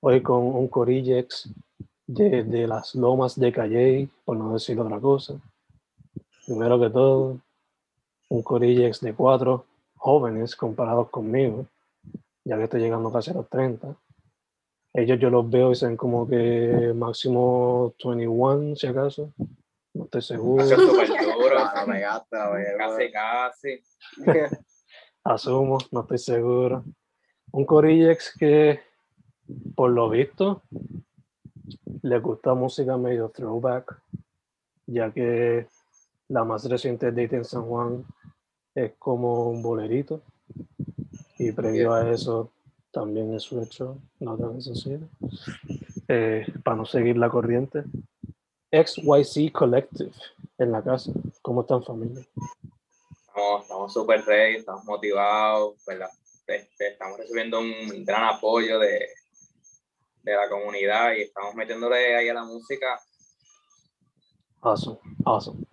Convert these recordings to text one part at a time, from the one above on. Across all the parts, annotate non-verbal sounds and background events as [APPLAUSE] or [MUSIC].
Hoy con un Corillex de, de las lomas de Calle, por no decir otra cosa. Primero que todo, un Corillex de cuatro jóvenes comparados conmigo, ya que estoy llegando casi a los 30. Ellos yo los veo y son como que máximo 21, si acaso. No estoy seguro. Eso es súper duro. Me gasta, güey. Casi, casi. [LAUGHS] Asumo, no estoy seguro. Un Corillex que, por lo visto, le gusta música medio throwback, ya que la más reciente Date en San Juan es como un bolerito. Y previo a eso también es un hecho, no tan sencillo. Eh, para no seguir la corriente. XYC Collective en la casa. ¿Cómo están familia? Estamos, estamos súper ready, estamos motivados, ¿verdad? Este, estamos recibiendo un gran apoyo de, de la comunidad y estamos metiéndole ahí a la música. Awesome, awesome.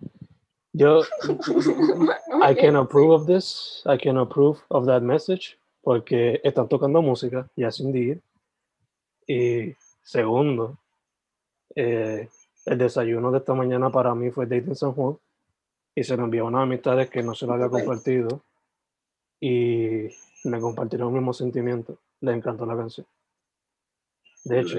Yo, [LAUGHS] I can approve of this. I can approve of that message porque están tocando música, yes indeed. Y segundo, eh, el desayuno de esta mañana para mí fue Date en San Juan y se lo envió a unas amistades que no se lo había compartido y me compartieron el mismo sentimiento. Les encantó la canción. De hecho,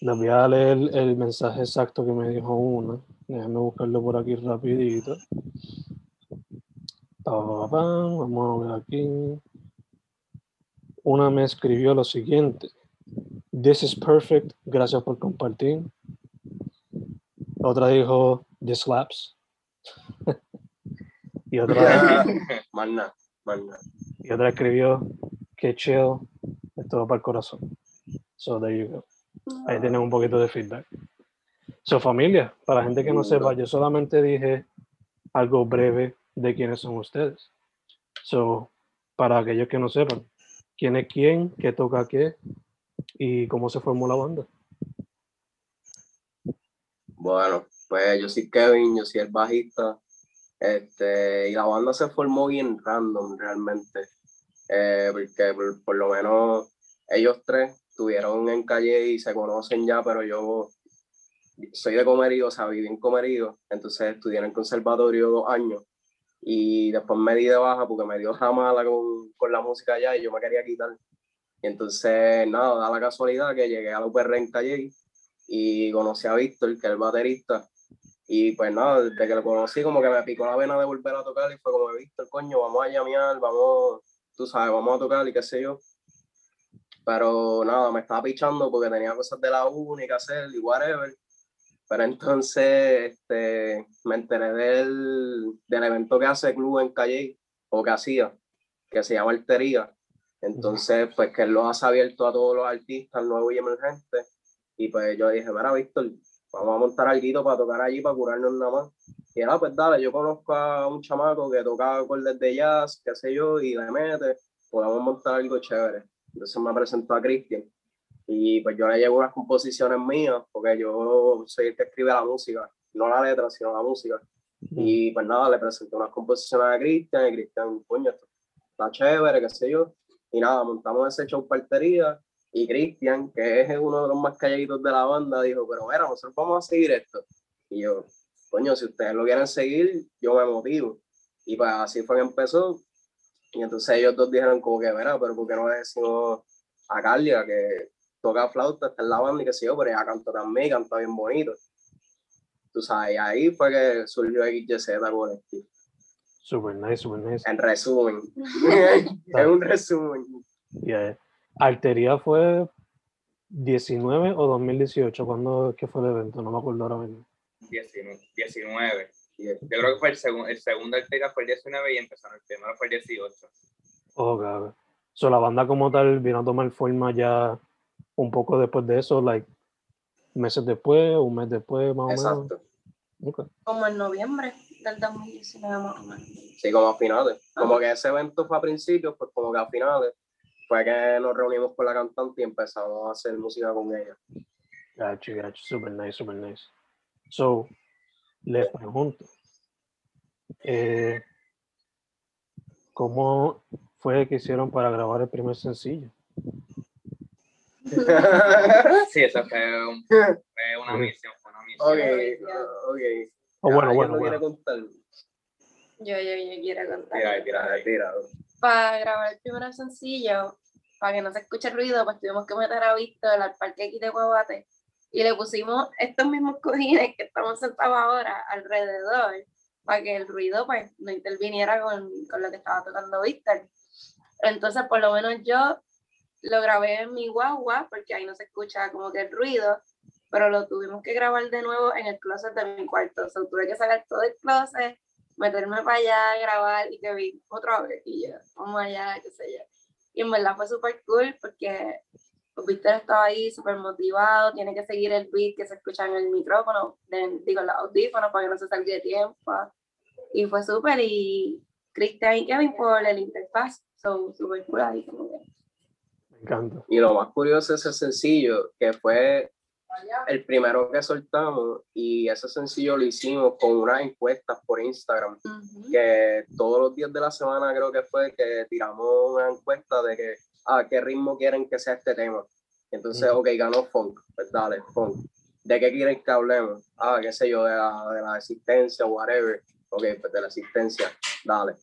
les voy a leer el mensaje exacto que me dijo una. Déjenme buscarlo por aquí rapidito. Vamos a ver aquí. Una me escribió lo siguiente. This is perfect. Gracias por compartir. Otra dijo, this slaps. [LAUGHS] y, otra, [LAUGHS] más nada. y otra escribió, que chill. Esto va para el corazón. So there you go. Ahí tienen un poquito de feedback. So, familia, para la gente que no sepa, yo solamente dije algo breve de quiénes son ustedes. So, para aquellos que no sepan, quién es quién, qué toca qué y cómo se formó la banda. Bueno, pues yo soy Kevin, yo soy el bajista. Este, y la banda se formó bien random realmente. Eh, porque por, por lo menos ellos tres estuvieron en calle y se conocen ya, pero yo soy de Comerío, o sea, viví en Comerío, entonces estudié en el conservatorio dos años y después me di de baja porque me dio jamala con, con la música allá y yo me quería quitar. Y entonces, nada, da la casualidad que llegué a la UPR en Calle y conocí a Víctor, que es el baterista. Y pues nada, desde que lo conocí, como que me picó la vena de volver a tocar y fue como, Víctor, coño, vamos a llamear, vamos, tú sabes, vamos a tocar y qué sé yo. Pero nada, me estaba pichando porque tenía cosas de la uni que hacer y whatever. Pero entonces este, me enteré del, del evento que hace Club en Calle, o que hacía, que se llama Altería. Entonces, pues que él lo hace abierto a todos los artistas nuevos y emergentes. Y pues yo dije, mira, Víctor, vamos a montar algo para tocar allí, para curarnos nada más. Y era, pues dale, yo conozco a un chamaco que toca acordes de jazz, qué sé yo, y le mete, podemos montar algo chévere. Entonces me presentó a Cristian. Y pues yo le llevo unas composiciones mías, porque yo soy el que escribe la música, no la letra, sino la música. Y pues nada, le presenté unas composiciones a Cristian, y Cristian, coño, esto está chévere, qué sé yo. Y nada, montamos ese show partería, y Cristian, que es uno de los más calladitos de la banda, dijo, pero bueno, nosotros vamos a seguir esto. Y yo, coño, si ustedes lo quieren seguir, yo me motivo. Y pues así fue que empezó. Y entonces ellos dos dijeron como que, verá, pero ¿por qué no le decimos a Carlia que toca flauta, está en la banda y que sé yo, pero ella canta también, canta bien bonito. Tú sabes, y ahí fue que surgió XYZ Collective. Super nice, super nice. En resumen. [LAUGHS] es un resumen. Yeah. Alteria fue 19 o 2018, ¿cuándo que fue el evento? No me acuerdo ahora mismo. 19. 19. Yo creo que fue el, segundo el segundo Alteria fue el 19 y empezaron el primero fue el 18. Oh, claro. So, la banda como tal vino a tomar forma ya un poco después de eso, like meses después, un mes después, más o menos. Exacto. Okay. Como en noviembre del 2019 más o menos. Sí, como a finales. Como que ese evento fue a principios, pues como que a finales fue que nos reunimos con la cantante y empezamos a hacer música con ella. Gotcha, gotcha. Super nice, super nice. So, les pregunto, eh, ¿cómo fue que hicieron para grabar el primer sencillo? [LAUGHS] Sí, eso fue, un- fue una misión, fue una misión. ok, ok. Oh, bueno, ¿Alguien bueno, bueno. contar? Yo, yo, yo quiero contar. Mira, ahí. Tira. Para grabar el primer sencillo, para que no se escuche el ruido, pues tuvimos que meter a Víctor al parque aquí de Guabate y le pusimos estos mismos cojines que estamos sentados ahora alrededor para que el ruido pues no interviniera con, con lo que estaba tocando Víctor. Entonces, por lo menos yo lo grabé en mi guagua porque ahí no se escucha como que el ruido, pero lo tuvimos que grabar de nuevo en el closet de mi cuarto. O sea, tuve que sacar todo el closet, meterme para allá, grabar y que vi otra vez y yo, vamos allá, qué sé yo. Y en verdad fue súper cool porque pues, Víctor estaba ahí súper motivado, tiene que seguir el beat que se escucha en el micrófono, de- digo, en los audífonos para que no se salga de tiempo. Y fue súper y Cristian y Kevin por el interfaz, son súper cool ahí como que. Me encanta. Y lo más curioso es ese sencillo, que fue el primero que soltamos y ese sencillo lo hicimos con unas encuestas por Instagram, Ujú. que todos los días de la semana creo que fue que tiramos una encuesta de que, ah, ¿qué ritmo quieren que sea este tema? Entonces, ok, ganó funk, pues dale, funk. ¿De qué quieren que hablemos? Ah, qué sé yo, de la, de la existencia, whatever. Ok, pues de la existencia, dale.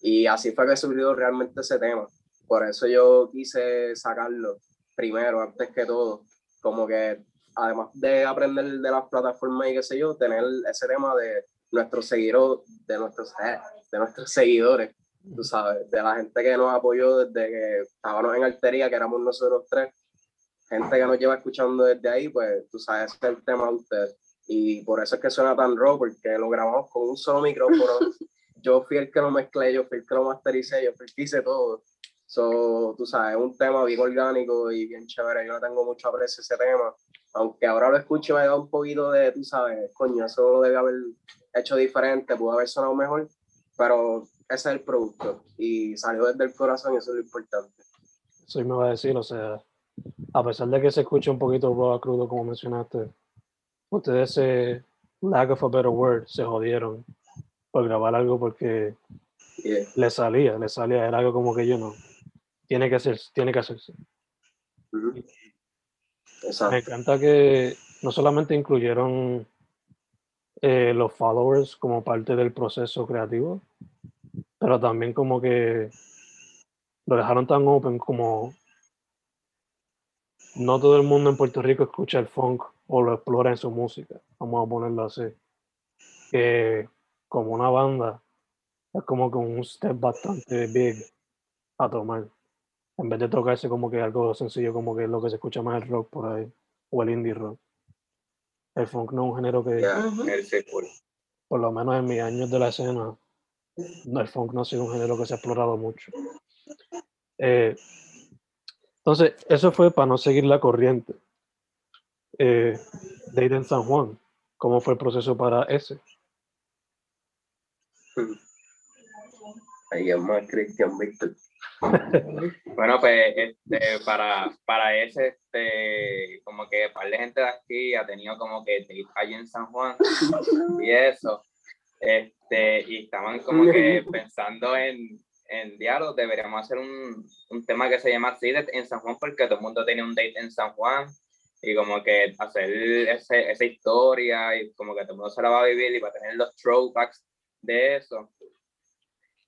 Y así fue que surgió realmente ese tema. Por eso yo quise sacarlo primero, antes que todo. Como que, además de aprender de las plataformas y qué sé yo, tener ese tema de nuestros seguidores, de nuestros, eh, de nuestros seguidores, tú sabes, de la gente que nos apoyó desde que estábamos en Altería, que éramos nosotros tres, gente que nos lleva escuchando desde ahí, pues tú sabes, ese es el tema de ustedes. Y por eso es que suena tan raw, porque lo grabamos con un solo micrófono. [LAUGHS] yo fui el que lo mezclé, yo fui el que lo mastericé, yo fui el que hice todo. So, tú sabes, es un tema bien orgánico y bien chévere. Yo le tengo mucho aprecio ese tema. Aunque ahora lo escucho y me da un poquito de, tú sabes, coño, eso lo debe haber hecho diferente, pudo haber sonado mejor, pero ese es el producto y salió desde el corazón y eso es lo importante. Eso me va a decir, o sea, a pesar de que se escuche un poquito raw, crudo, como mencionaste, ustedes se, lack of a better word, se jodieron por grabar algo porque Yeah. le salía, le salía, era algo como que yo no. Tiene que hacerse, tiene que hacerse. Ujú. Me Exacto. encanta que no solamente incluyeron eh, los followers como parte del proceso creativo, pero también como que lo dejaron tan open como no todo el mundo en Puerto Rico escucha el funk o lo explora en su música, vamos a ponerlo así. Que como una banda es como que un step bastante big a tomar. En vez de tocarse como que algo sencillo, como que lo que se escucha más el rock por ahí, o el indie rock. El funk no es un género que, Yeah. Por lo menos en mis años de la escena, no, el funk no ha sido un género que se ha explorado mucho. Eh, entonces, eso fue para no seguir la corriente. Eh, Date en San Juan, ¿cómo fue el proceso para ese? Ahí es más Cristian Víctor. Bueno, pues este, para, para ese, este, como que par de gente de aquí ha tenido como que date allí en San Juan y eso. Este, y estaban como que [LAUGHS] pensando en, en diálogo, deberíamos hacer un, un tema que se llama así en San Juan porque todo el mundo tiene un date en San Juan y como que hacer ese, esa historia y como que todo el mundo se la va a vivir y va a tener los throwbacks de eso.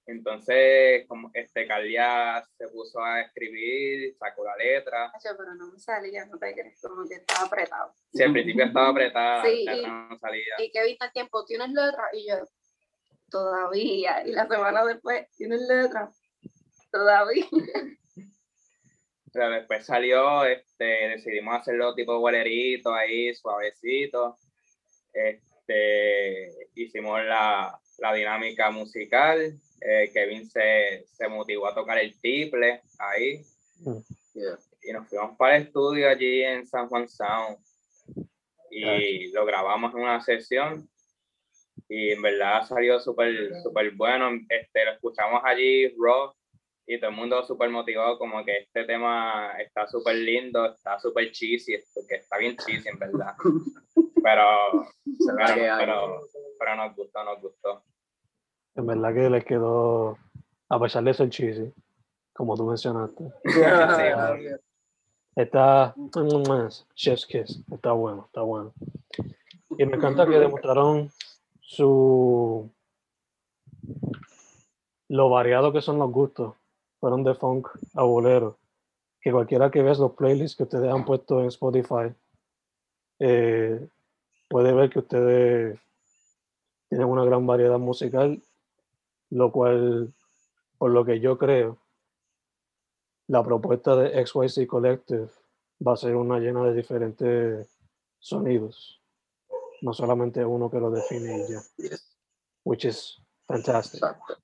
Entonces, como este Calia se puso a escribir, sacó la letra. Pero no me salía, no te crees, como que estaba apretado. Sí, al principio estaba apretada, Sí, la y- no salía. Y que viste el tiempo, ¿tienes letra? Y yo, todavía. Y la semana después, ¿tienes letra? Todavía. [LAUGHS] Pero después salió, este, decidimos hacerlo tipo bolerito ahí, suavecito. Este, hicimos la, la dinámica musical. eh, Kevin se, se motivó a tocar el triple ahí. Yeah. Y nos fuimos para el estudio allí en San Juan Sound. Y lo grabamos en una sesión. Y en verdad salió súper súper bueno. Este, lo escuchamos allí, raw, y todo el mundo súper motivado, como que este tema está súper lindo, está súper cheesy, porque está bien cheesy en verdad. [LAUGHS] Pero, [LAUGHS] pero, pero, pero nos gustó, nos gustó. En verdad que les quedó, a pesar de ser cheesy, como tú mencionaste. [LAUGHS] [LAUGHS] Está mm, Chef's Kiss, está bueno, está bueno. Y me encanta que demostraron su lo variado que son los gustos. Fueron de funk a bolero. Que cualquiera que ves los playlists que ustedes han puesto en Spotify eh, puede ver que ustedes tienen una gran variedad musical, lo cual, por lo que yo creo, la propuesta de XYZ Collective va a ser una llena de diferentes sonidos, no solamente uno que lo define y ya, Yes. which is fantastic. Exacto.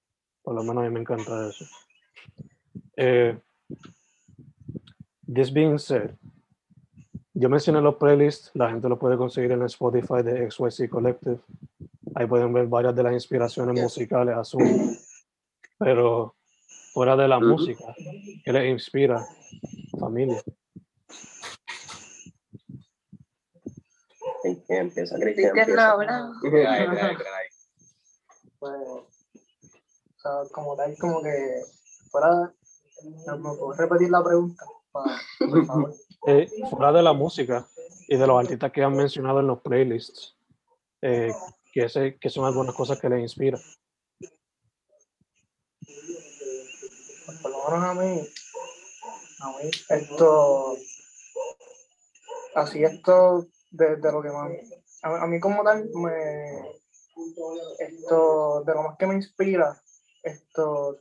Por lo menos a mí me encanta eso. Eh, this being said, yo mencioné los playlists, la gente lo puede conseguir en el Spotify de XYZ Collective. Ahí pueden ver varias de las inspiraciones Yes. musicales, asumo. Pero fuera de la música, ¿qué les inspira? Familia. Cristian Cristian empieza. [LAUGHS] Ahí. pues, o sea, como tal, como que fuera, ¿me puedo repetir la pregunta? Por favor. [LAUGHS] Eh, fuera de la música y de los artistas que han mencionado en los playlists, eh, que, sé, que son algunas cosas que les inspiran. Por lo menos a mí, a mí, esto, así esto de, de lo que más, a, a mí como tal, me, esto, de lo más que me inspira, esto,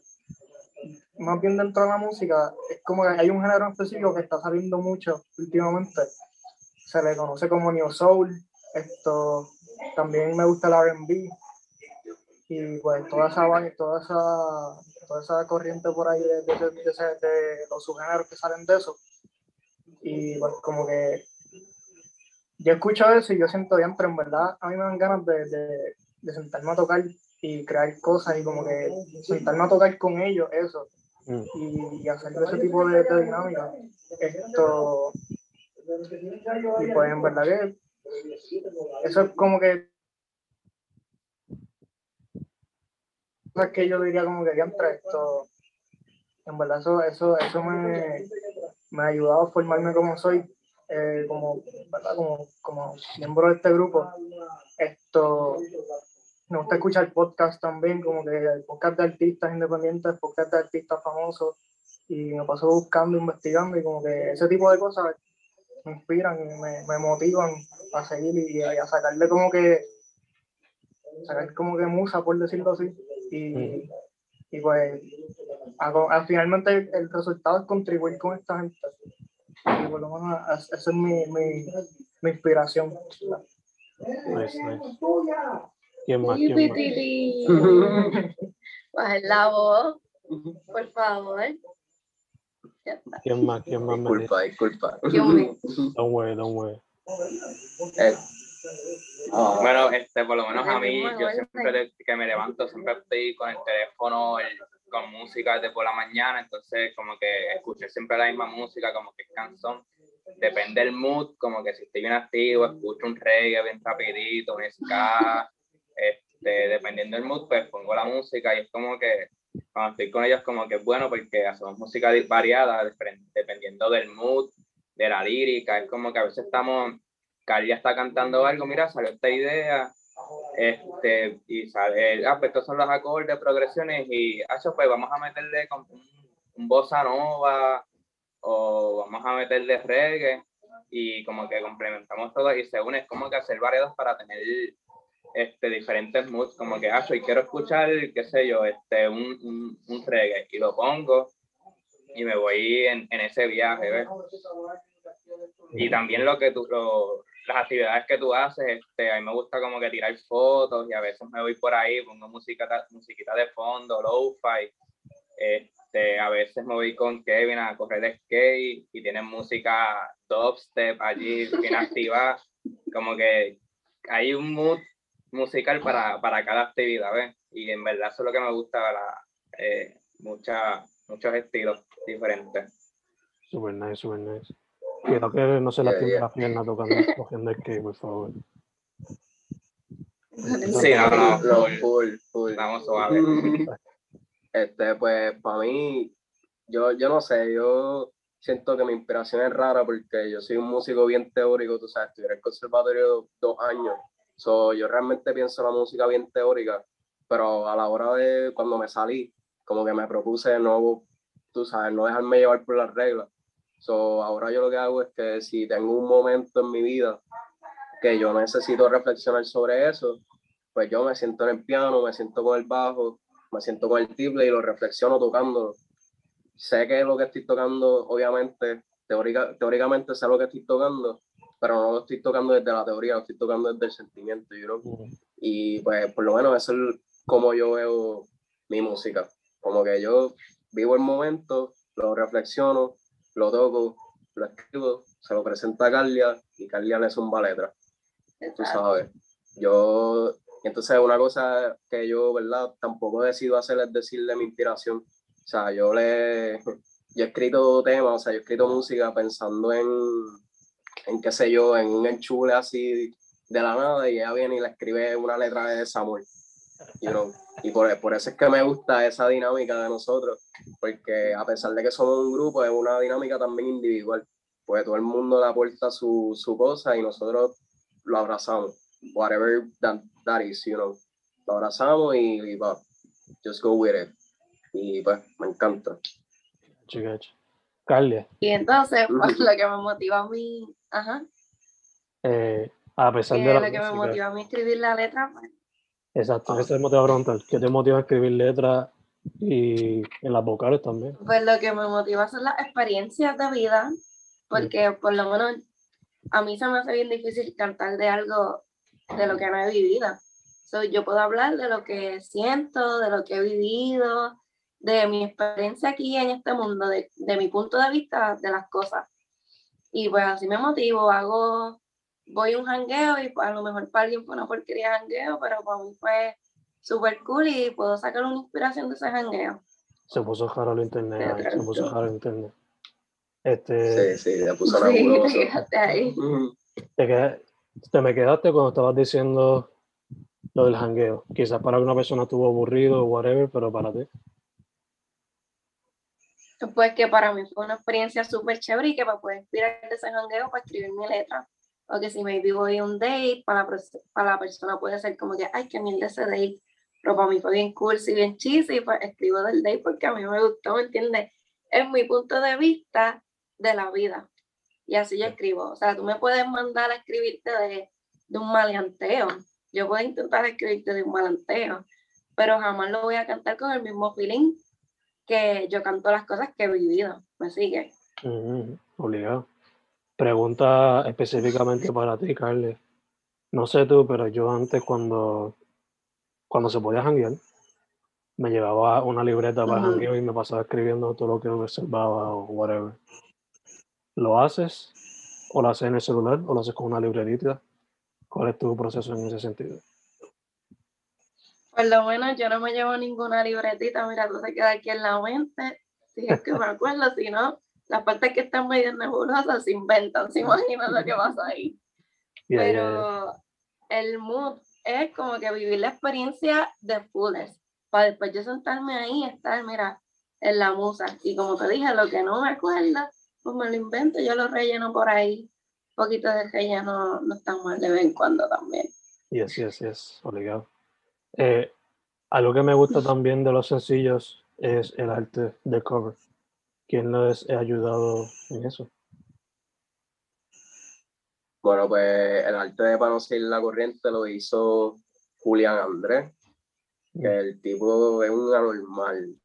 más bien dentro de la música, es como que hay un género específico que está saliendo mucho últimamente, se le conoce como Neo Soul, esto, también me gusta el R&B, y pues toda esa toda esa toda esa corriente por ahí de, de, de- los subgéneros que salen de eso. Y pues como que yo escucho eso y yo siento diantre en verdad a mí me dan ganas de, de, de sentarme a tocar y crear cosas y como que sentarme a tocar con ellos eso Mm. y, y hacer ese tipo de, dinámica esto y pues en verdad que eso es como que cosas que yo diría como que diantre esto en verdad eso eso eso me, me ha ayudado a formarme como soy eh, como verdad como como miembro de este grupo. Esto me gusta escuchar podcast también como que podcast de artistas independientes podcast de artistas famosos y me paso buscando investigando y como que ese tipo de cosas me inspiran y me, me motivan a seguir y, a sacarle como que sacar como que musa por decirlo así y, y pues a- finalmente el resultado es contribuir con esta gente y por lo menos es- esa es mi, mi, mi inspiración nice. ¿Quién más? ¿Quién más? [LAUGHS] Bajen la voz, por favor. Ya está. ¿Quién más? ¿Quién más? Disculpa, disculpa. Don't worry, don't worry. Eh, ah, Bueno, este, por lo menos a mí, yo siempre de- que me levanto, siempre estoy con el teléfono, el, con música desde por la mañana, entonces como que escuché siempre la misma música, como que es canción. Depende del mood, como que si estoy bien activo, escucho un reggae bien rapidito, un ska, este, dependiendo del mood, pues pongo la música y es como que cuando estoy con ellos como que es bueno porque hacemos música variada dependiendo del mood, de la lírica, es como que a veces estamos, Carly está cantando algo, mira, salió esta idea, este, y sale, ah, pues estos son los acordes, progresiones, y eso pues vamos a meterle con un, un bossa nova, o vamos a meterle reggae, y como que complementamos todo, y según es como que hacer variados para tener este, diferentes moods, como que, ah, y quiero escuchar, qué sé yo, este, un, un, un reggae, y lo pongo, y me voy en, en ese viaje, ¿ves? Y también lo que tú, lo, las actividades que tú haces, este, a mí me gusta como que tirar fotos y a veces me voy por ahí, pongo música, musiquita de fondo, lo-fi. Este, a veces me voy con Kevin a correr de skate y tienen música dubstep allí bien activa. Como que hay un mood musical para, para cada actividad, ¿ves? Y en verdad eso es lo que me gusta, la, eh, mucha, muchos estilos diferentes. Super nice, super nice. Quiero que no se la yeah, la pierna tocando, cogiendo el que, por favor. Sí, no, no, full, full, full. Vamos suave. Este, pues, para mí, yo, yo no sé, yo siento que mi inspiración es rara porque yo soy un músico bien teórico, tú sabes, estudié en el conservatorio dos años. So, yo realmente pienso la música bien teórica, pero a la hora de cuando me salí, como que me propuse no, tú sabes, no dejarme llevar por las reglas. So, ahora yo lo que hago es que si tengo un momento en mi vida que yo necesito reflexionar sobre eso, pues yo me siento en el piano, me siento con el bajo, me siento con el tiple y lo reflexiono tocándolo. Sé que lo que estoy tocando, obviamente, teórica, teóricamente sé lo que estoy tocando, pero no lo estoy tocando desde la teoría, lo estoy tocando desde el sentimiento, yo Y pues por lo menos eso es como yo veo mi música. Como que yo vivo el momento, lo reflexiono lo toco, lo escribo, se lo presenta a Carlia y Carlia le zumba letra. Tú sabes. Yo, entonces una cosa que yo, ¿verdad? Tampoco decido hacer es decirle mi inspiración. O sea, yo le, yo he escrito temas, o sea, yo he escrito música pensando en, en qué sé yo, en un enchule así de la nada y ella viene y le escribe una letra de Samuel. You know? Y por, por, eso es que me gusta esa dinámica de nosotros, porque a pesar de que somos un grupo, es una dinámica también individual, pues todo el mundo le aporta su, su cosa y nosotros lo abrazamos, whatever that, that is, you know, lo abrazamos y, y va, just go with it. Y pues me encanta. Y entonces, lo que me motiva a mí, ajá. Eh, a pesar de la lo que me motiva a mí escribir la letra, pues, Exacto, ese es el motivo de preguntar. ¿Qué te motiva a escribir letras y en las vocales también? Pues lo que me motiva son las experiencias de vida, porque por lo menos a mí se me hace bien difícil cantar de algo de lo que no he vivido. So, yo puedo hablar de lo que siento, de lo que he vivido, de mi experiencia aquí en este mundo, de, de mi punto de vista de las cosas. Y pues así me motivo, hago voy a un jangueo y pues, a lo mejor para alguien fue una porquería jangueo, pero para mí fue súper cool y puedo sacar una inspiración de ese jangueo. Se puso jaro al internet, se puso jaro al internet. Este, sí, sí, ya puso la sí, [LAUGHS] te ahí. Te, te me quedaste cuando estabas diciendo lo del jangueo. Quizás para alguna persona estuvo aburrido o whatever, pero para ti. Pues que para mí fue una experiencia súper chévere y que me puede inspirar de ese jangueo para escribir mi letra o que si maybe voy a un date, para, para la persona puede ser como que, ay, qué mierda ese date, pero para mí fue bien y bien cheesy, pues escribo del date porque a mí me gustó, ¿me entiendes? Es mi punto de vista de la vida. Y así yo escribo. O sea, tú me puedes mandar a escribirte de, de un maleanteo. Yo puedo intentar escribirte de un maleanteo, pero jamás lo voy a cantar con el mismo feeling que yo canto las cosas que he vivido. ¿Me sigue? obligado. Pregunta específicamente para ti, Carly. No sé tú, pero yo antes cuando, cuando se podía janguear, me llevaba una libreta para uh y me pasaba escribiendo todo lo que observaba o whatever. ¿Lo haces? ¿O lo haces en el celular? ¿O lo haces con una libretita? ¿Cuál es tu proceso en ese sentido? Por lo menos yo no me llevo ninguna libretita, mira, todo se queda aquí en la mente. Si es que me acuerdo, si no, las partes que están medio nebulosas se inventan, se imaginan lo que pasa ahí. Yeah, yeah, yeah. Pero el mood es como que vivir la experiencia de fullest. Para después yo sentarme ahí y estar, mira, en la musa. Y como te dije, lo que no me acuerdo, pues me lo invento, yo lo relleno por ahí. Un poquito de relleno no está mal de vez en cuando también. Yes, yes, yes, obligado. Eh, algo que me gusta también de los sencillos es el arte de cover. ¿Quién les ha ayudado en eso? Bueno, pues el arte de Para no seguir la corriente lo hizo Julián Andrés, que el tipo es un anormal.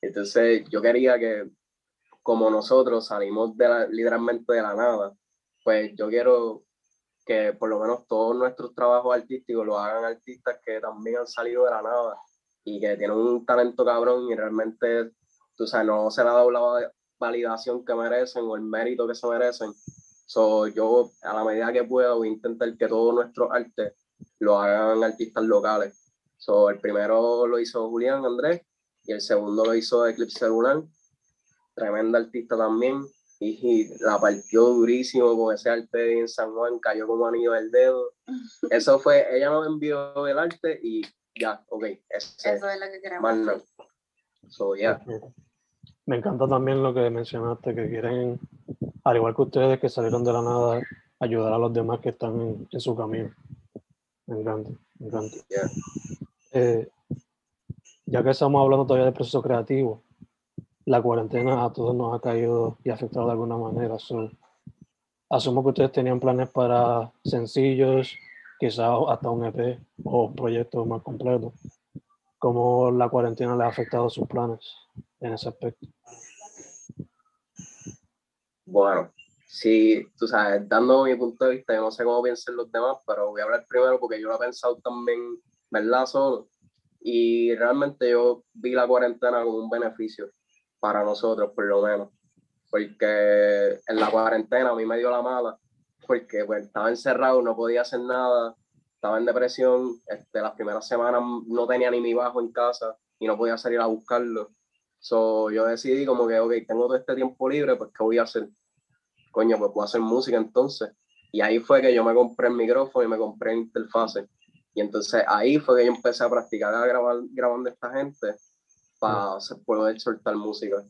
Entonces yo quería que, como nosotros salimos de la- literalmente de la nada, pues yo quiero que por lo menos todos nuestros trabajos artísticos lo hagan artistas que también han salido de la nada y que tienen un talento cabrón y realmente, tú sabes, no se le ha dado la va- validación que merecen o el mérito que se merecen. So, yo, a la medida que puedo, voy a intentar que todo nuestro arte lo hagan artistas locales. So, el primero lo hizo Julián Andrés y el segundo lo hizo Eclipse Lunar. Tremenda artista también. Y, la partió durísimo con ese arte en San Juan, cayó como anillo del dedo. [LAUGHS] Eso fue, ella nos envió el arte y ya, ok, ese, Eso es lo que queremos. más nada. So, yeah. Me encanta también lo que mencionaste, que quieren, al igual que ustedes que salieron de la nada, ayudar a los demás que están en, en su camino. Me encanta, me encanta. Yeah. Eh, ya que estamos hablando todavía del proceso creativo, la cuarentena a todos nos ha caído y afectado de alguna manera. So, asumo que ustedes tenían planes para sencillos, quizás hasta un EP o proyectos más completos. ¿Cómo la cuarentena les ha afectado sus planes en ese aspecto? Bueno, sí, tú sabes, dando mi punto de vista, yo no sé cómo piensan los demás, pero voy a hablar primero porque yo lo he pensado también, ¿verdad? Solo. Y realmente yo vi la cuarentena como un beneficio para nosotros, por lo menos. Porque en la cuarentena a mí me dio la mala, porque pues, estaba encerrado, no podía hacer nada, estaba en depresión, este, las primeras semanas no tenía ni mi bajo en casa y no podía salir a buscarlo. So, yo decidí como que, ok, tengo todo este tiempo libre, pues ¿qué voy a hacer? Coño, pues puedo hacer música entonces. Y ahí fue que yo me compré el micrófono y me compré el interfase. Y entonces ahí fue que yo empecé a practicar a grabar, grabando a esta gente para poder soltar música.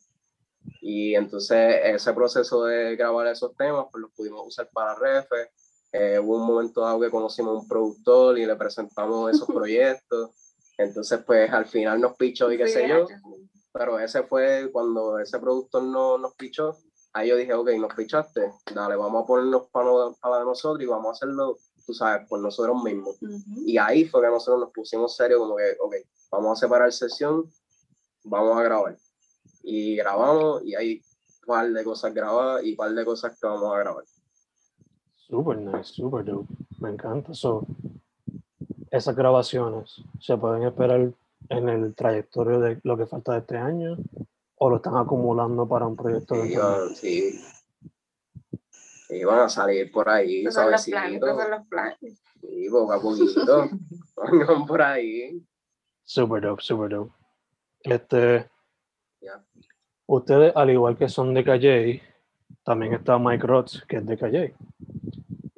Y entonces ese proceso de grabar esos temas, pues los pudimos usar para Refe. Eh, hubo un momento dado que conocimos a un productor y le presentamos esos proyectos. Entonces, pues al final nos pichó y qué sé yo pero ese fue cuando ese productor no, nos pichó. Ahí yo dije, ok, nos pichaste, dale, vamos a ponernos para, para de nosotros y vamos a hacerlo, tú sabes, por nosotros mismos. Ujú. Y ahí fue que nosotros nos pusimos serios, como que, ok, vamos a separar sesión, vamos a grabar. Y grabamos y hay un par de cosas grabadas y un par de cosas que vamos a grabar. Super nice, super dope. Me encanta. So, esas grabaciones se pueden esperar en el trayectorio de lo que falta de este año o lo están acumulando para un proyecto de Y van, sí, y van a salir por ahí, Esos son los planes, son los planes. Y poco a poquito, [LAUGHS] van por ahí. Super dope, super dope. Este, Ya. ustedes, al igual que son de Calle, también está Mike Roth, que es de Calle.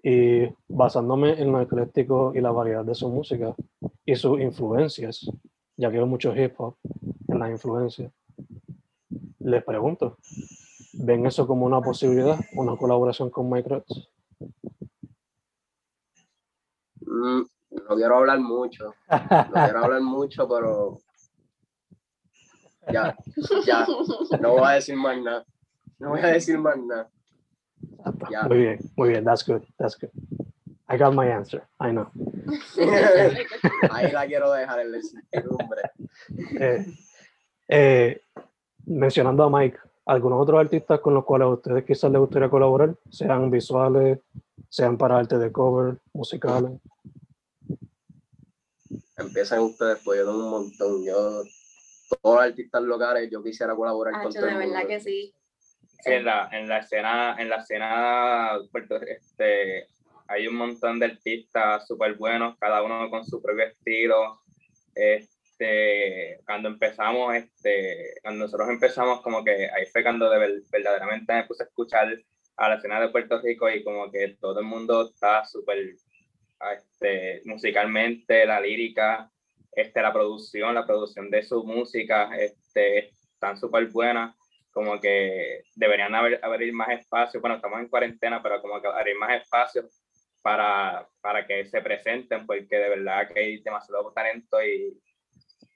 Y basándome en lo ecléctico y la variedad de su música y sus influencias, ya que veo mucho hip hop en las influencias, les pregunto, ¿ven eso como una posibilidad, una colaboración con Mike Roth? Mm, no quiero hablar mucho, no quiero hablar mucho, pero ya, ya, no voy a decir más nada, no voy a decir más nada. Muy bien, muy bien, that's good, that's good. I got my answer, I know. [LAUGHS] Ahí la quiero dejar en la incertidumbre. Eh, eh, mencionando a Mike, ¿algunos otros artistas con los cuales a ustedes quizás les gustaría colaborar? Sean visuales, sean para arte de cover, musicales. Empiezan ustedes, pues yo tengo un montón, yo, todos los artistas locales, yo quisiera colaborar con Hacho, todo de mundo. verdad que sí. Sí, en la, en la escena, en la escena Puerto este, hay un montón de artistas súper buenos, cada uno con su propio estilo. este, cuando empezamos, este, cuando nosotros empezamos, como que ahí fue cuando de verdaderamente me puse a escuchar a la escena de Puerto Rico y como que todo el mundo está súper, este, musicalmente, la lírica, este, la producción, la producción de su música, este, están súper buenas, como que deberían haber, abrir más espacio, bueno, estamos en cuarentena, pero como que abrir más espacio para, para que se presenten, porque de verdad que hay demasiado talento y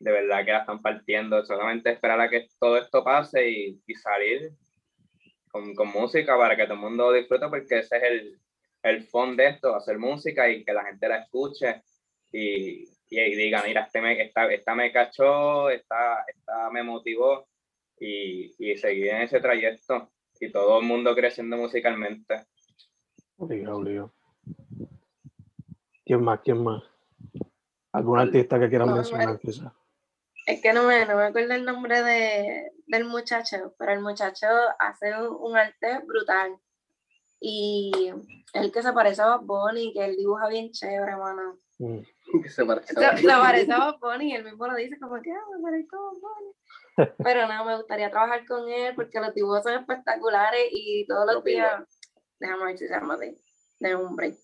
de verdad que la están partiendo, solamente esperar a que todo esto pase y, y salir con, con, música para que todo el mundo disfrute, porque ese es el, el fondo de esto, hacer música y que la gente la escuche y, y, digan, mira, este me, esta, esta me cachó, esta, esta me motivó y, y seguir en ese trayecto y todo el mundo creciendo musicalmente. Obligado, obligado. ¿Quién más? ¿Quién más? ¿Algún artista que quieran No, mencionar quizás? Es que no me, no me acuerdo el nombre de, del muchacho, pero el muchacho hace un, un arte brutal. Y el que se parece a Bob Bunny, que él dibuja bien chévere, mano. Mm. Que se parece Se, parece a Bunny y él mismo lo dice como que, ah, me parezco a Bunny. [LAUGHS] Pero no, me gustaría trabajar con él porque los dibujos son espectaculares y todos los días, déjame ver si se llama de, de un break.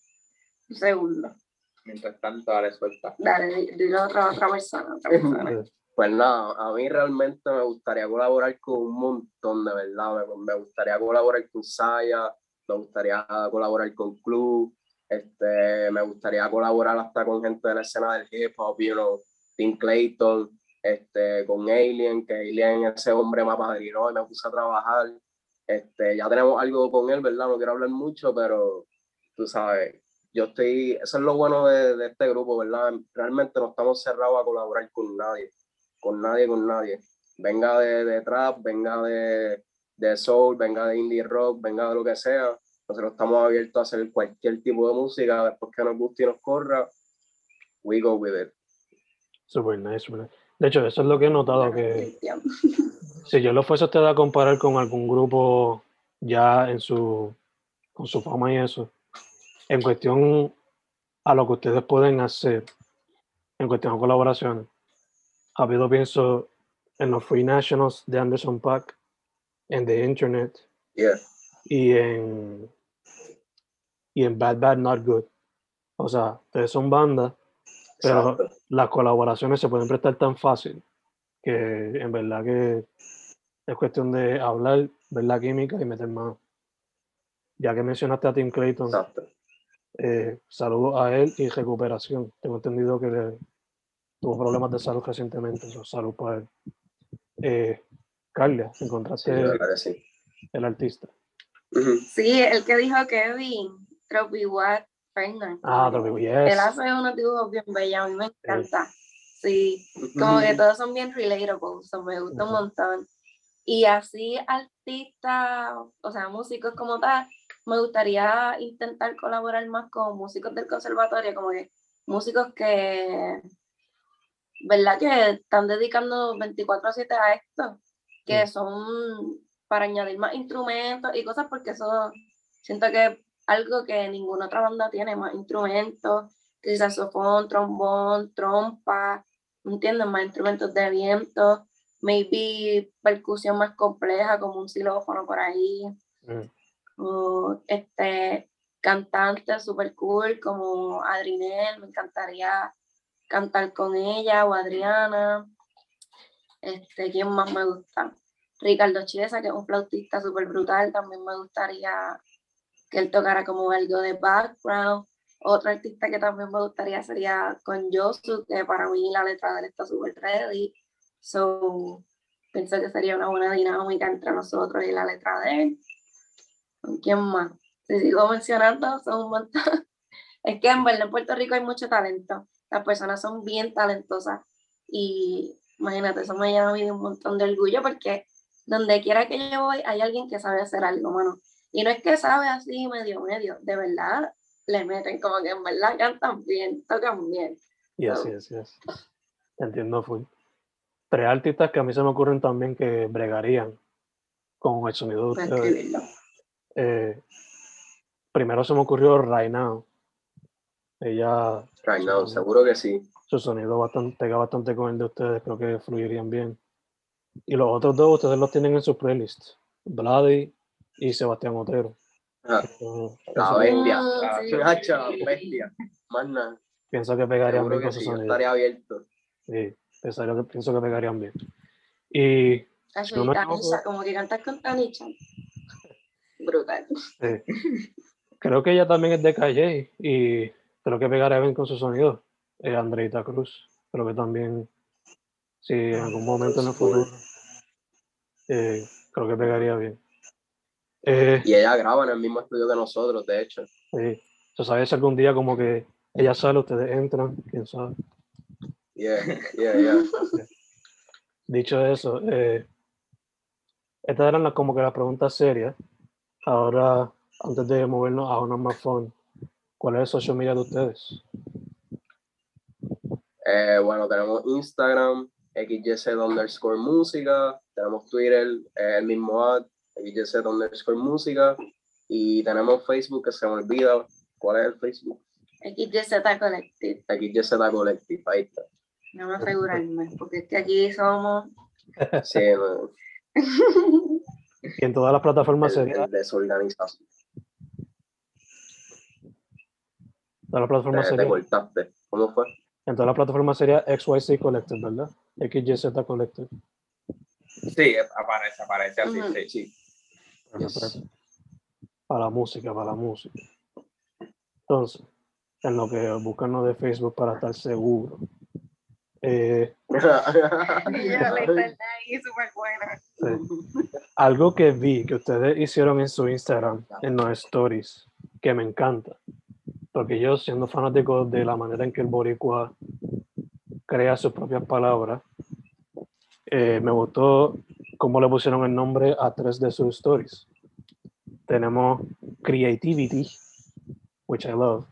Un segundo. Mientras tanto, dale suelta. Dale, di- dilo a otra, otra persona, otra persona. Pues nada, a mí realmente me gustaría colaborar con un montón, de verdad. Me, me gustaría colaborar con Saya, me gustaría colaborar con Club, me gustaría colaborar hasta con gente de la escena del hip hop, you know, Tim Clayton, este, con Alien, que Alien ese hombre me apadrinó y me puse a trabajar. Este, ya tenemos algo con él, ¿verdad? No quiero hablar mucho, pero tú sabes, yo estoy, eso es lo bueno de, este grupo, ¿verdad? Realmente no estamos cerrados a colaborar con nadie con nadie, con nadie. Venga de, de trap, venga de, de soul, venga de indie rock, venga de lo que sea. Nosotros estamos abiertos a hacer cualquier tipo de música, después que nos guste y nos corra, we go with it. Super nice, super nice. De hecho, eso es lo que he notado que [LAUGHS] si yo lo fuese a usted a comparar con algún grupo ya en su con su fama y eso, en cuestión a lo que ustedes pueden hacer, en cuestión de colaboraciones, ha habido, pienso, en los Free Nationals de Anderson Paak, en The Internet Yeah. Y en y en Bad Bad Not Good. O sea, ustedes son bandas, pero Exacto. las colaboraciones se pueden prestar tan fácil que en verdad que es cuestión de hablar, ver la química y meter mano. Ya que mencionaste a Tim Clayton, eh, saludos a él y recuperación. Tengo entendido que le- tuvo problemas de salud recientemente, so, salud para él. Eh, Carlia, Sí, encontraste verdad que sí. el artista. Sí, el que dijo Kevin, Trophy Watt Fernández. Ah, Tropico, yes. Él hace unos dibujos bien bellos, a mí me encanta. Sí, como que todos son bien relatable, so me gusta un montón. Y así artistas, o sea, músicos como tal, me gustaría intentar colaborar más con músicos del conservatorio, como que músicos que, ¿verdad? Que están dedicando 24/7 a esto, que son para añadir más instrumentos y cosas, porque eso siento que es algo que ninguna otra banda tiene, más instrumentos, que saxofón, trombón, trompa, ¿me entiendes? Más instrumentos de viento, maybe percusión más compleja como un xilófono por ahí, Mm. o este cantante super cool como Adrinel, me encantaría cantar con ella o Adriana. Este, ¿quién más me gusta? Ricardo Chiesa, que es un flautista súper brutal, también me gustaría que él tocara como algo de background. Otro artista que también me gustaría sería con Josu, que para mí la letra de él está súper ready. So, pienso que sería una buena dinámica entre nosotros y la letra de él. ¿Con quién más? Si sigo mencionando, son un montón. [LAUGHS] Es que en verdad en Puerto Rico hay mucho talento. Las personas son bien talentosas. Y imagínate, eso me llena a mí de un montón de orgullo porque donde quiera que yo voy hay alguien que sabe hacer algo, mano. Y no es que sabe así medio medio, de verdad le meten como que en verdad cantan bien, tocan bien. Y así es, así es. Te entiendo, full. Tres artistas que a mí se me ocurren también que bregarían con el sonido de ustedes. escribirlo. Eh, primero se me ocurrió Right Now. Ella, Right now, seguro que sí. su sonido bastante, pega bastante con el de ustedes, creo que fluirían bien. Y los otros dos ustedes los tienen en su playlist, Vladi y Sebastián Otero. Ah, Entonces, La pienso, bestia. Ah, sí. Chacho, la bestia. Pienso que pegarían bien con su sí, sonido. estaría abierto. Sí, pensaría que- pienso que pegarían bien. Y Tacho, No equivoco. como que cantas con Tanisha. [LAUGHS] Brutal. Sí. Creo que ella también es de Calle y creo que pegaría bien con su sonido. Eh, Andreita Cruz. Creo que también, si en algún momento en el futuro, eh, creo que pegaría bien. Eh, Y ella graba en el mismo estudio que nosotros, de hecho. sí. ¿Se sabe si algún día como que ella sale, ustedes entran? ¿Quién sabe? Yeah, yeah, yeah. [LAUGHS] Dicho eso, eh, estas eran las, como que las preguntas serias. Ahora, antes de movernos a una más fun, ¿cuál es el social media de ustedes? Eh, bueno, tenemos Instagram, XYZ underscore música, tenemos Twitter, el mismo ad, XYZ underscore música, y tenemos Facebook que se me olvida. ¿Cuál es el Facebook? XYZ Collective. XYZ Collective, ahí está. No me asegurarme, porque es que aquí somos. Sí, [LAUGHS] no, Y en todas las plataformas el, sería, el desorganización. todas las plataformas Te, te sería, cortaste. ¿Cómo fue? En todas las plataformas sería XYZ Collective, ¿verdad? XYZ Collective. Sí, aparece, aparece así, Ujú. sí. Sí. Perfecto. Para la música, para la música. Entonces, en lo que buscan de Facebook para estar seguro. Eh. Sí. Algo que vi que ustedes hicieron en su Instagram, en los stories, que me encanta. Porque yo, siendo fanático de la manera en que el Boricua crea sus propias palabras, eh, me gustó cómo le pusieron el nombre a tres de sus stories. Tenemos Creativity, which I love.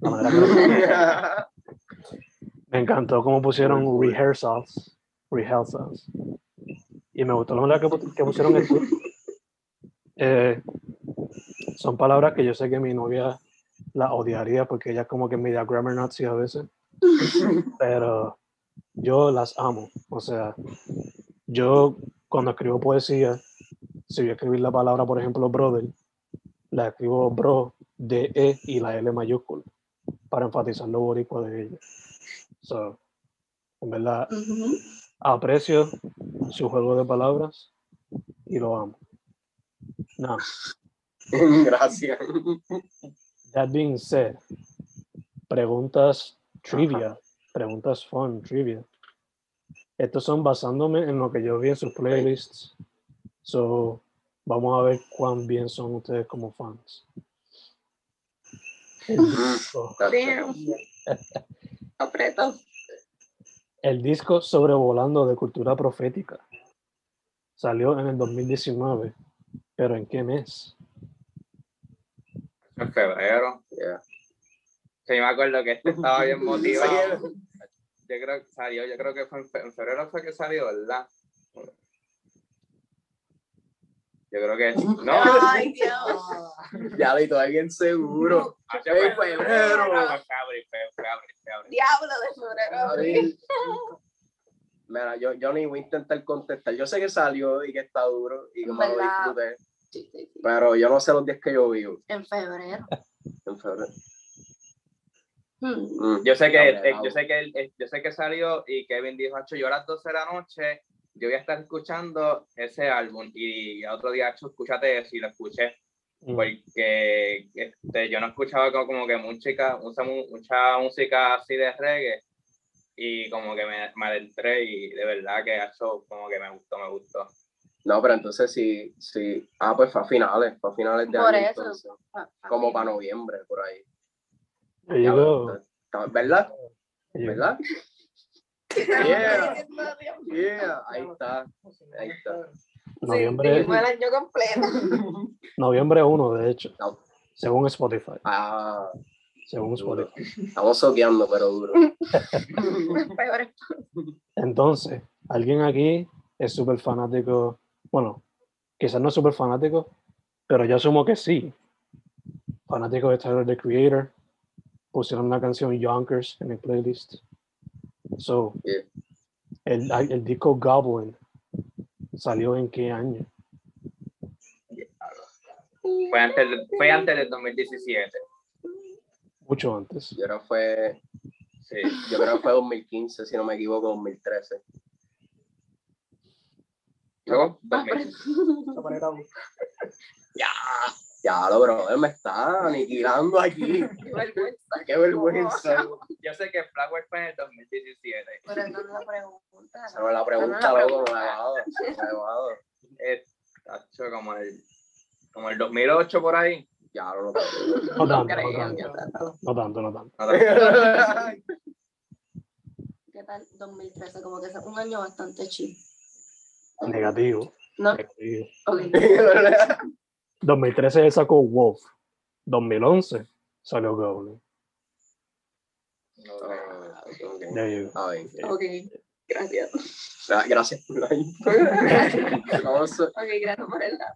La manera que [LAUGHS] me encantó cómo pusieron rehearsals, rehearsals. Y me gustó la manera que, que pusieron esto. [LAUGHS] Eh, son palabras que yo sé que mi novia la odiaría porque ella como que media grammar nazi a veces. [LAUGHS] Pero yo las amo. O sea, yo cuando escribo poesía, si voy a escribir la palabra, por ejemplo, brother, la escribo bro, D, E y la L mayúscula para enfatizar lo boricua de ella. So, en verdad, aprecio su juego de palabras y lo amo. Now, [LAUGHS] Gracias. That being said, preguntas trivia, preguntas fun, trivia. Estos son basándome en lo que yo vi en sus playlists. So, vamos a ver cuán bien son ustedes como fans. El disco, [LAUGHS] el disco Sobrevolando de Cultura Profética salió en el 2019, pero ¿en qué mes? En febrero. Yeah. Sí, me acuerdo que este estaba bien motivado. Yo creo que salió, yo creo que fue en, fe- en febrero fue que salió, ¿verdad? Yo creo que sí. No, Ay, [LAUGHS] Dios. Ya lo bien seguro. hace en fue- febrero. abril. Diablo de febrero. abril. Mira, yo, yo ni voy a intentar contestar. Yo sé que salió y que está duro y que me lo disfruté. Sí, sí, sí. Pero yo no sé los días que yo vivo En febrero. en febrero. Hmm. Mm. Yo sé que, eh, yo sé que, él- eh, yo sé que salió y Kevin dijo, "Acho, yo a las 12 de la noche, yo voy a estar escuchando ese álbum y otro día, "Acho, escúchate eso y lo escuché Mm, porque este, yo no escuchaba como, como que mucha, mucha, mucha música así de reggae y como que me, me adentré y de verdad que eso como que me gustó, me gustó. No, pero entonces sí, sí. Ah, pues fue a finales, fue a finales de Por año, eso. entonces. Como para noviembre, por ahí. digo- Está- ¿Verdad? ¿Verdad? Yeah. [LAUGHS] Yeah, ahí está. Ahí está. Noviembre, Fue el año completo. [LAUGHS] noviembre 1, de hecho, No. según Spotify. Ah, Según duro. Spotify. Estamos soqueando, pero duro. [LAUGHS] Peor. Entonces, alguien aquí es súper fanático. Bueno, quizás no es súper fanático, pero yo asumo que sí. Fanático de Tyler the Creator, pusieron la canción Yonkers en el playlist. So, Yeah. el, el disco Goblin salió en qué año? Fue antes, fue antes del 2017. Mucho antes. Yo creo fue, Sí. yo creo que fue 2015, si no me equivoco, 2013. Luego, 2000. La paleta U. Ya, ya lo brother, me está aniquilando aquí. Qué vergüenza. Qué vergüenza. Yo sé que Flower fue en el 2017. Pero no es la pregunta. Se me la pregunta, he dado. Eh, tacho, como el, como el 2008 por ahí. Ya lo No No tanto, no creo tanto, no tanto, no tanto. No, no, ¿Qué tal 2013? Como que es un año bastante chill. Negativo. ¿No? negativo. Ok. [LAUGHS] 2013 él sacó Wolf. 2011 salió Goblin. no, ok. There you go. Ah. Gracias. [LAUGHS] Gracias. [LAUGHS] Ok, gracias por el dato.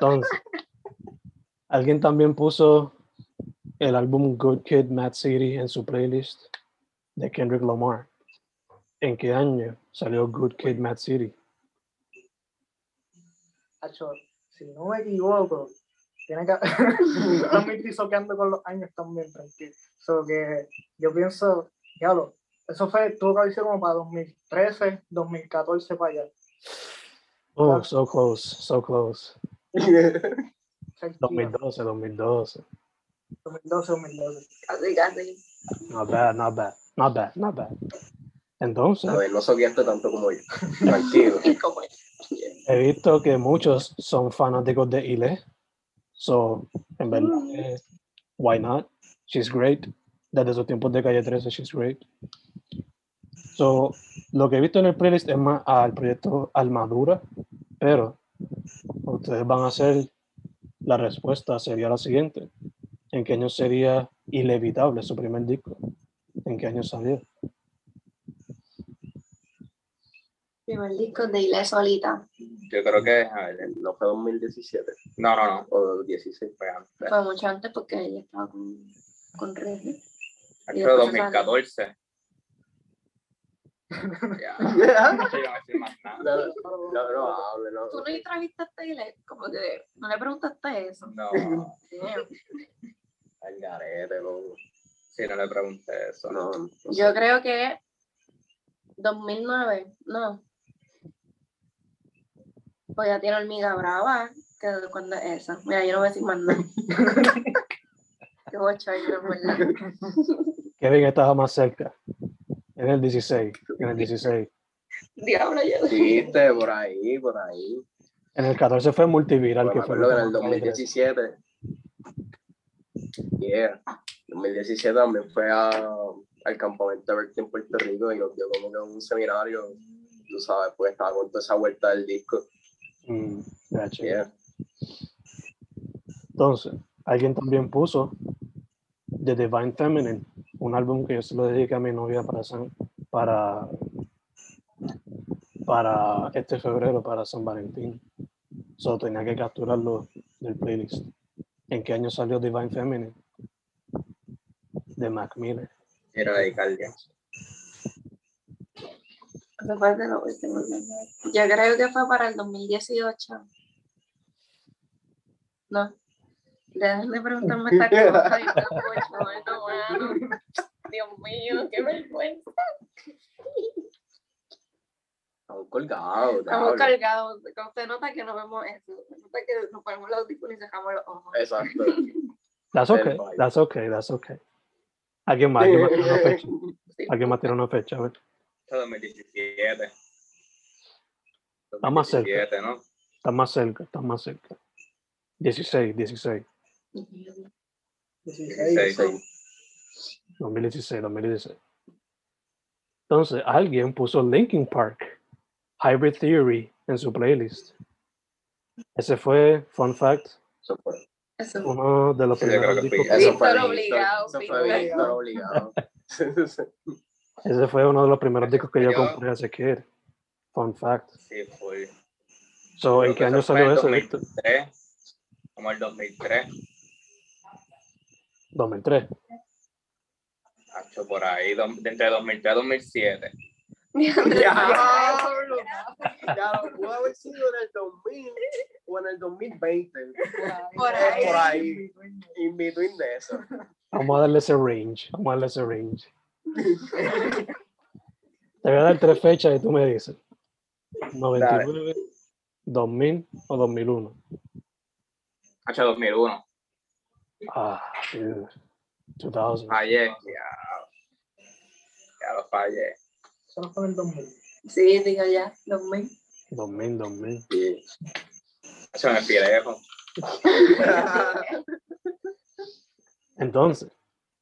Entonces, alguien también puso el álbum Good Kid, Mad City en su playlist de Kendrick Lamar. ¿En qué año salió Good Kid, Mad City? Si no me equivoco, tiene que. no me estoy soqueando con los años también, tranquilo. So que yo pienso, diablo, eso fue, tuvo que haber sido como para 2013, 2014 para allá. Oh, so close, so close. Cerquita, 2012, 2012. 2012, 2012. Casi, casi. Not bad, not bad, not bad, not bad. Entonces, A ver, no soqueaste tanto como yo. Tranquilo. [LAUGHS] He visto que muchos son fanáticos de Ile. So, en verdad, eh, why not? She's great. Desde sus tiempos de calle 13, she's great. So, lo que he visto en el playlist es más al proyecto Almadura, pero ustedes van a hacer la respuesta, sería la siguiente. ¿En qué año sería Inevitable su primer disco? ¿En qué año salió? Primer disco de Ile solita. Yo creo que, a ver, No fue 2017 no, no, no. o 16. Fue antes. Fue mucho antes porque ella estaba con, con Reggie. Creo después se 2014. [LAUGHS] Ya, no iba a decir más nada. No, no, no hable, no. Tú no entrevistaste a Ile, como que no le preguntaste eso. No. Al garete, loco. si no le pregunté eso. No, no sé. Yo creo que 2009, no. Pues ya tiene hormiga brava, que cuando es esa. Mira, yo no voy a decir más nada. [LAUGHS] Qué bochorno, ¿verdad? [LAUGHS] Kevin estaba más cerca. En el 16. En el 16. Diablo, yo. Viste, por ahí, por ahí. En el 14 fue multiviral, Bueno, que fue en el lo que- 2017. Yeah. 2017 también fue a, al campamento de Berkeley en Puerto Rico y nos dio como que un seminario, tú sabes, pues estaba con toda esa vuelta del disco. Mm, gotcha. Yeah. Entonces, alguien también puso The Divine Feminine, un álbum que yo se lo dediqué a mi novia para San, para, para este febrero, para San Valentín. Solo tenía que capturarlo del playlist. ¿En qué año salió Divine Feminine? De Mac Miller. Era de Icalia. Fue de lo último. Yo creo que fue para el 2018. No. Dejen de preguntarme esta [LAUGHS] cosa. y bochorno, mano. Dios mío, qué vergüenza. Estamos colgados. Estamos cargados. Se nota que no vemos eso. Se nota que nos ponemos los audífonos y cerramos los ojos. Exacto. That's okay, that's okay, that's okay. ¿Alguien más? ¿Alguien más tiene una fecha? ¿Alguien más tiene una fecha? A ver. Fue 2017. Está más cerca. 2017, ¿no? Está más cerca, está más cerca. 16, 16. 16. Sí. 2016, 2016. Entonces, alguien puso Linkin Park, Hybrid Theory en su playlist. Ese fue, fun fact, Eso fue. Uno de los Sí, yo creo primeros discos. Eso fue obligado, Eso fue obligado. [LAUGHS] Ese fue uno de los primeros discos que yo compré hace que Fun fact. Sí, fue. So, ¿En qué año eso salió Víctor? 2003. Como el 2003. 2003. Hacho, por ahí, do- de entre 2003 y 2007. [LAUGHS] Diablo. Ya, pudo haber sido en el 2000 o en el 2020. Por Es ahí. por ahí. In between de eso. Vamos a darle ese range. Vamos a darle ese range. Te voy a dar tres fechas y tú me dices. 99, 2000 o 2001. Hacho, 2001. Ah, dude. 2000. Fallé. Ya, ya lo fallé. Solo fue en el 2000. Sí, digo ya, 2000. 2000, 2000. Sí. Hacho, me fui lejos. Entonces,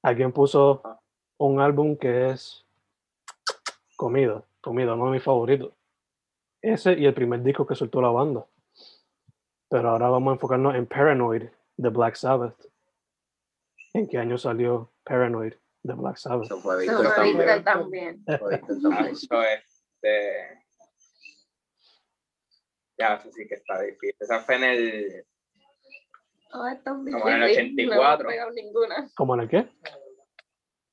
alguien puso un álbum que es comida, comida, uno de mis favoritos. Ese y el primer disco que soltó la banda. Pero ahora vamos a enfocarnos en Paranoid de Black Sabbath. ¿En qué año salió Paranoid de Black Sabbath? Eso fue Eso también. también. Fue Víctor también. Hacho, este. Ya, eso sí que está difícil. Esa fue en el. Oh, Como en el difícil, No 84. hemos pegado ninguna. ¿Cómo en el qué?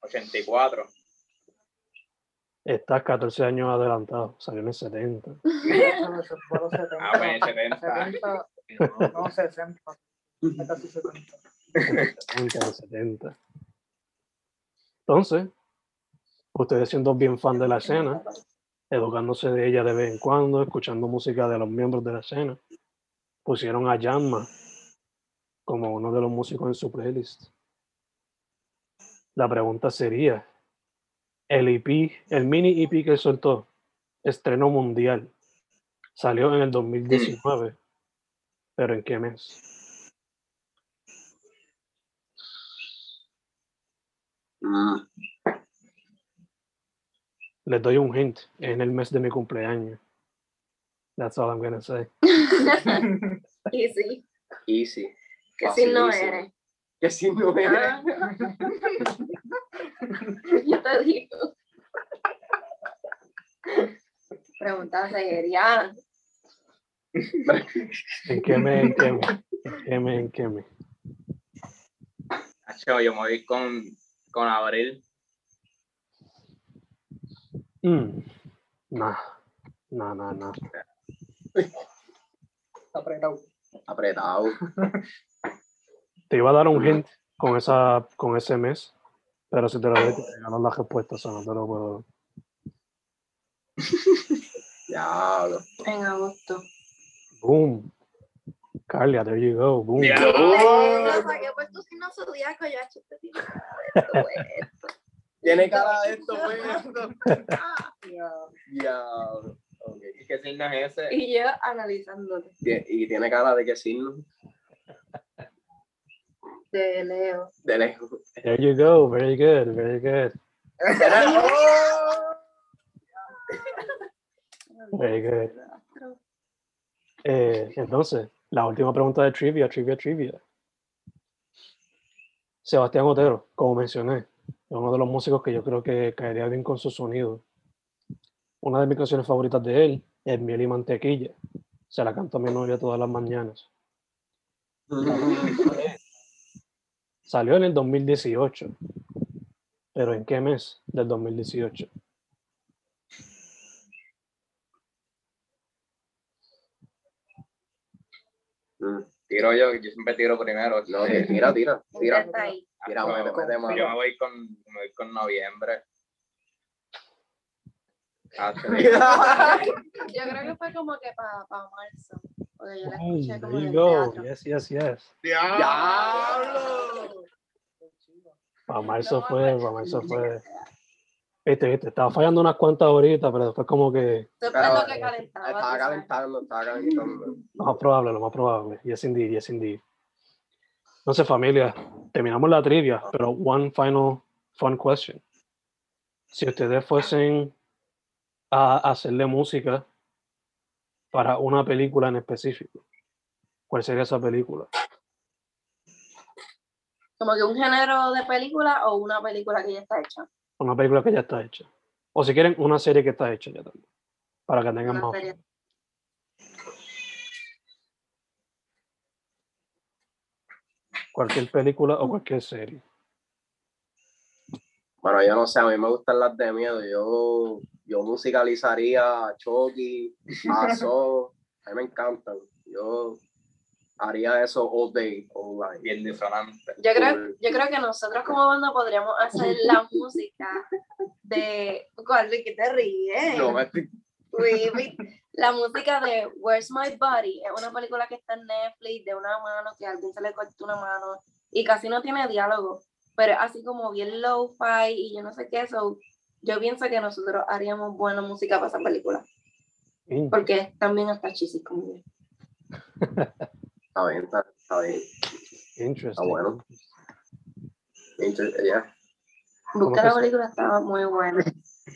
84. Estás 14 años adelantado, salió en el 70. [LAUGHS] Eso, eso fue los 70. Ah, pues en 70. 70, no, 60. Casi 70. 70, 70. Entonces, ustedes siendo bien fan de la escena, educándose de ella de vez en cuando, escuchando música de los miembros de la escena, pusieron a Yanma como uno de los músicos en su playlist. La pregunta sería, el EP, el mini EP que soltó, estreno mundial, salió en el 2019, pero ¿en qué mes? Mm. Les doy un hint, en el mes de mi cumpleaños. That's all I'm gonna say. [LAUGHS] Y sí, Easy. que si no eres. Que si no Ah. [LAUGHS] Yo te digo. Pregunta seria. ¿En qué mes? ¿En qué mes? ¿En qué mes? ¿En qué mes? Hacho, yo me voy con, con Abril. Mm, Nah, nah, nah, nah. Apretado. Apretado. Te iba a dar un hint con, esa, con ese mes, pero si te lo doy, te regalan las respuestas, o no te lo puedo. [LAUGHS] Diablo. En agosto. Boom. Carlia, there you go. Boom. [LAUGHS] Ya. Lo saqué por tu signo zodiaco, yo este esto, esto. Tiene cara de esto, pues. esto. [LAUGHS] Ah, Diablo. Ok. ¿Y qué signo es ese? Y yo analizándote. Y tiene cara de que signo. De Leo. De lejos. There you go. Very good, very good. Very good. Eh, entonces, la última pregunta de trivia, trivia, trivia. Sebastián Otero, como mencioné, es uno de los músicos que yo creo que caería bien con su sonido. Una de mis canciones favoritas de él es Miel y Mantequilla. Se la canto a mi novia todas las mañanas. Salió en el 2018. ¿Pero en qué mes del 2018? Mm. Tiro yo, yo siempre tiro primero. No, tira, tira, tira. Ahí. Tira. Yo me voy con, me voy con noviembre. [LAUGHS] Hacho, Yo creo que fue como que para marzo. Porque yo la escuché como there en you el go. teatro. Yes, yes, yes. ¡Diablo! Para marzo fue, para marzo fue. Viste, viste, estaba fallando unas cuantas horitas, pero después como que Eso fue Pero, lo que calentaba. Estaba calentando, estaba calentando. lo más probable, lo más probable. Yes, indeed, yes, indeed. Entonces, familia, terminamos la trivia, pero one final fun question. Si ustedes fuesen a hacerle música para una película en específico, ¿cuál sería esa película? Como que un género de película o una película que ya está hecha. Una película que ya está hecha. O si quieren, una serie que está hecha ya también. Para que tengan Una más. serie. Cualquier película o cualquier serie. Bueno, yo no sé, a mí me gustan las de miedo. Yo, yo musicalizaría a Chucky, a [LAUGHS] So, a mí me encantan. Yo haría eso all day, all night. Bien disonante. Yo creo, yo creo que nosotros como banda podríamos hacer la [LAUGHS] música de... ¿Cuál? ¿De qué te ríes? No, me estoy-. La música de Where's My Body es una película que está en Netflix de una mano que a alguien se le cortó una mano y casi no tiene diálogo, pero así como bien low-fi y yo no sé qué, so, yo pienso que nosotros haríamos buena música para esa película, In- porque también cheesy conmigo. [LAUGHS] Está bien, está, está bien. Interesting. bueno. Inter- yeah. Busca la se- película, estaba muy buena.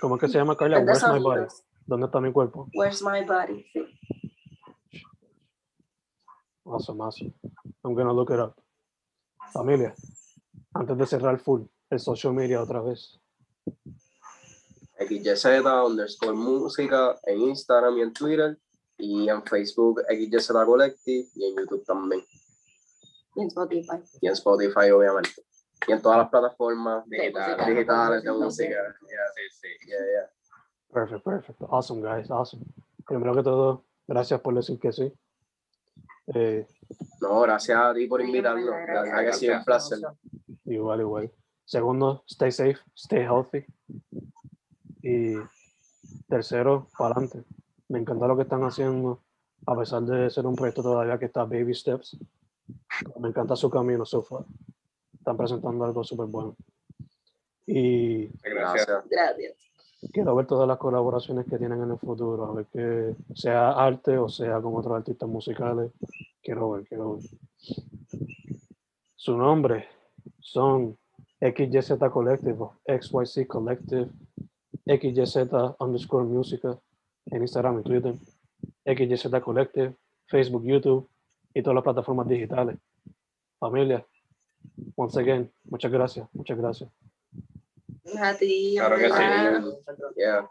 ¿Cómo es que se llama, Carla? Where's my body? sonidos. ¿Dónde está mi cuerpo? Where's My Body, sí. Awesome, awesome. I'm gonna look it up. Familia, antes de cerrar full, el social media otra vez. XYZ underscore música en Instagram y en Twitter y en Facebook XYZ Collective y en YouTube también Y en Spotify. y en Spotify obviamente y en todas las plataformas Digitales. digitales de Música. música. Yeah, Sí, sí. yeah, yeah. Perfect, perfect. Awesome, guys, awesome. Primero que todo, gracias por decir que sí. Eh, No, gracias a ti por invitarnos. verdad que sí, un gracias. placer. igual, igual. Segundo, stay safe, stay healthy. Y tercero, para adelante. Me encanta lo que están haciendo, a pesar de ser un proyecto todavía que está baby steps. Me encanta su camino so far. Están presentando algo súper bueno. Y Gracias. Gracias. Quiero ver todas las colaboraciones que tienen en el futuro, a ver que sea arte o sea con otros artistas musicales. Quiero ver, quiero ver. Su nombre son XYZ Collective XYZ Collective, XYZ underscore música en Instagram y Twitter, XYZ Collective, Facebook, YouTube y todas las plataformas digitales. Familia, once again, muchas gracias, muchas gracias. A ti, Claro que sí. ojalá. Yeah.